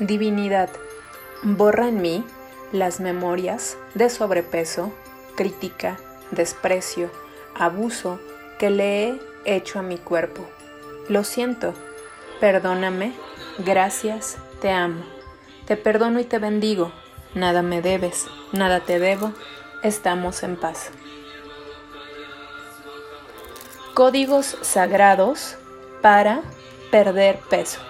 Divinidad, borra en mí las memorias de sobrepeso, crítica, desprecio, abuso que le he hecho a mi cuerpo. Lo siento, perdóname, gracias, te amo. Te perdono y te bendigo. Nada me debes, nada te debo. Estamos en paz. Códigos sagrados para perder peso.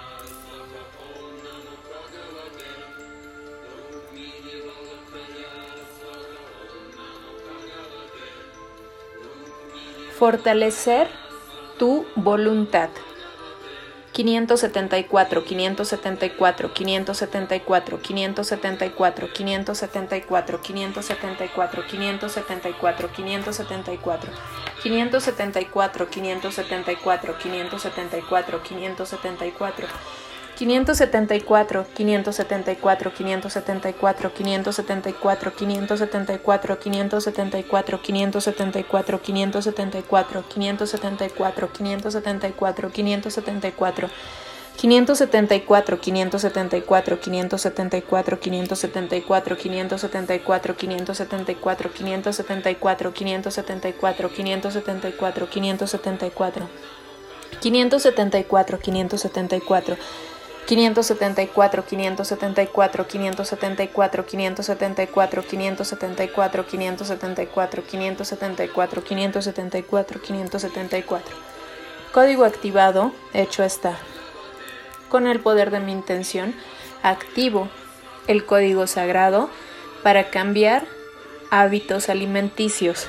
Fortalecer tu voluntad. 574, 574, 574, 574, 574, 574, 574, 574, 574, 574, 574, 574, 574, 574, 574, 574, 574, 574, 574, 574, 574, 574, 574, 574, 574. 574, 574, 574, 574, 574, 574, 574, 574, 574, 574, 574. 574, 574. 574, 574, 574, 574, 574, 574, 574, 574, 574. Código activado, hecho está. Con el poder de mi intención, activo el código sagrado para cambiar hábitos alimenticios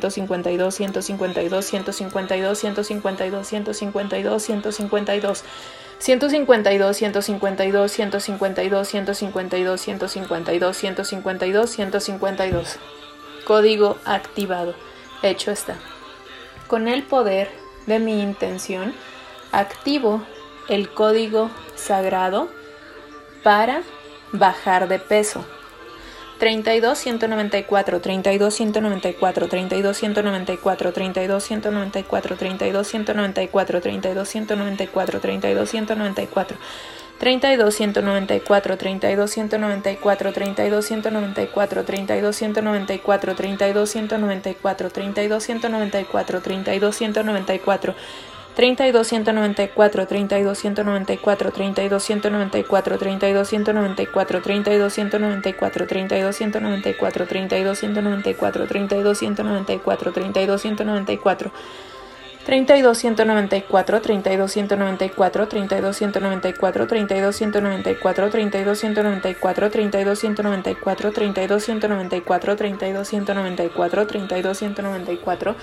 152, 152, 152, 152. 152, 152, 152, 152, 152, 152, 152. Código activado. Hecho está. Con el poder de mi intención, activo el código sagrado para bajar de peso. 32 194 32 194 32 194 32 194 32 194 32 194 32 194 32 194 32 194 32 194 32 194 32 194 32 194 32 194 32194, 32194, 32194, 32194, 32194, 32194, 32194, 32194, 32194, 32194, 32194, 32194, 32194, 32194, 32194, 32194, 32194, 32194,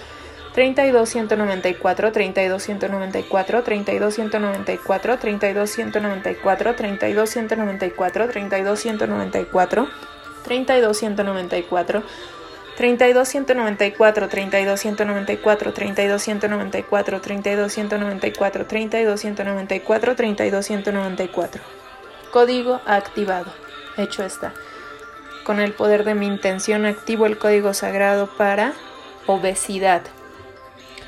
32 194, 32 194, 32 194, 32 194, 32 194, 32 194, 32 194, 32 194, 32 194, 32 194, 32 194, 32 194, 32 194. Código activado. Hecho está. Con el poder de mi intención activo el código sagrado para obesidad.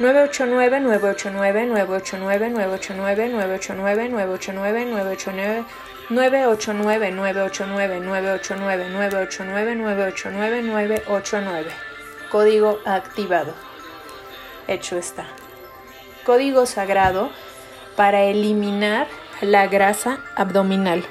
989 989 989 989 989 989 989 989 989 989 989 989 989 Código activado. Hecho está. Código sagrado para eliminar la grasa abdominal.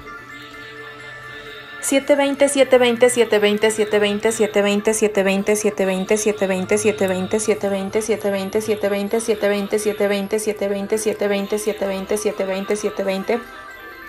720, 720, 720, 720, 720, 720, 720, 720, 720, 720, 720, 720, 720, 720, 720, 720, 720, 720, 720.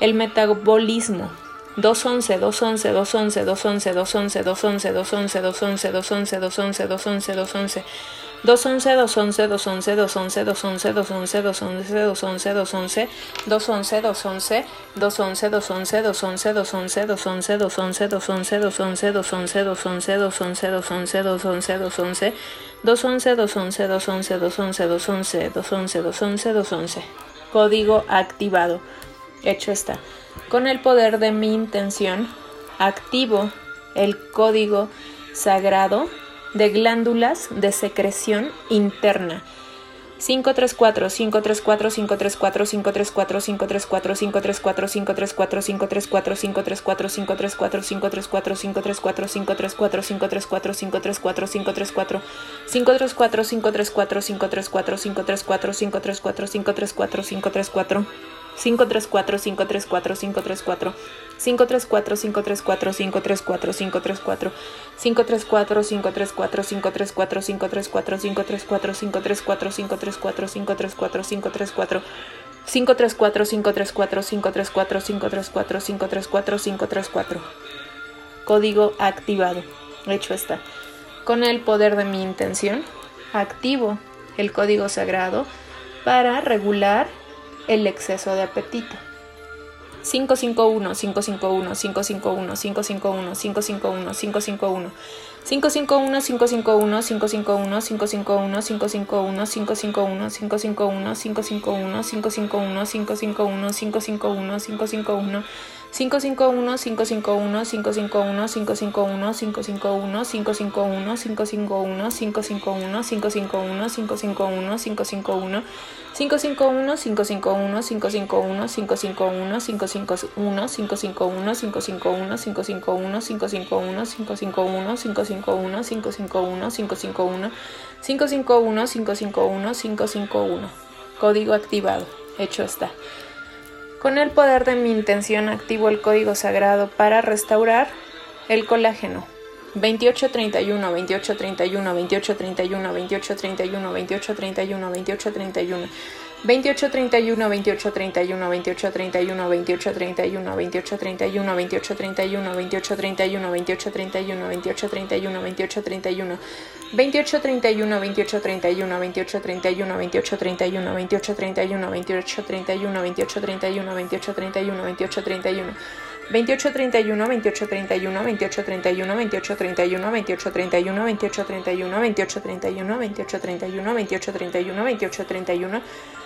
El metabolismo. 211, 211, 211, 211, 211, 211, 211, 211, 211. 211 211 211 211 211 código activado Hecho está. Con el poder de mi intención, activo el código sagrado de glándulas de secreción interna 534 534 534 534 534 534 534 534 534 534 534 534 534 534 534 534 534 534 534 534 534 534 534 534 534 534 534 534 534 534 534 534 534 534 534 534 534 534 534 534 534 534 534 534 534 534 534 Código activado. Hecho está. Con el poder de mi intención, activo el código sagrado para regular el exceso de apetito. 551 551 551 551 551 551 551 551 551 551 551 551 551 551 551 551 551 551 551 551 551 551 551 551 551 551 551 551 551 551 551 551 551 551 551 551 551 551 551 551 551 551 551 551 551 551 551 551 551 Código activado. Hecho está. Con el poder de mi intención activo el código sagrado para restaurar el colágeno. 2831, 2831, 2831, 2831, 2831, 2831. 28 31 28 31 28 31 28 31 28 31 28 31 28 31 28 31 28 31 28 31 28 31 28 31 28 31 28 31 28 31 28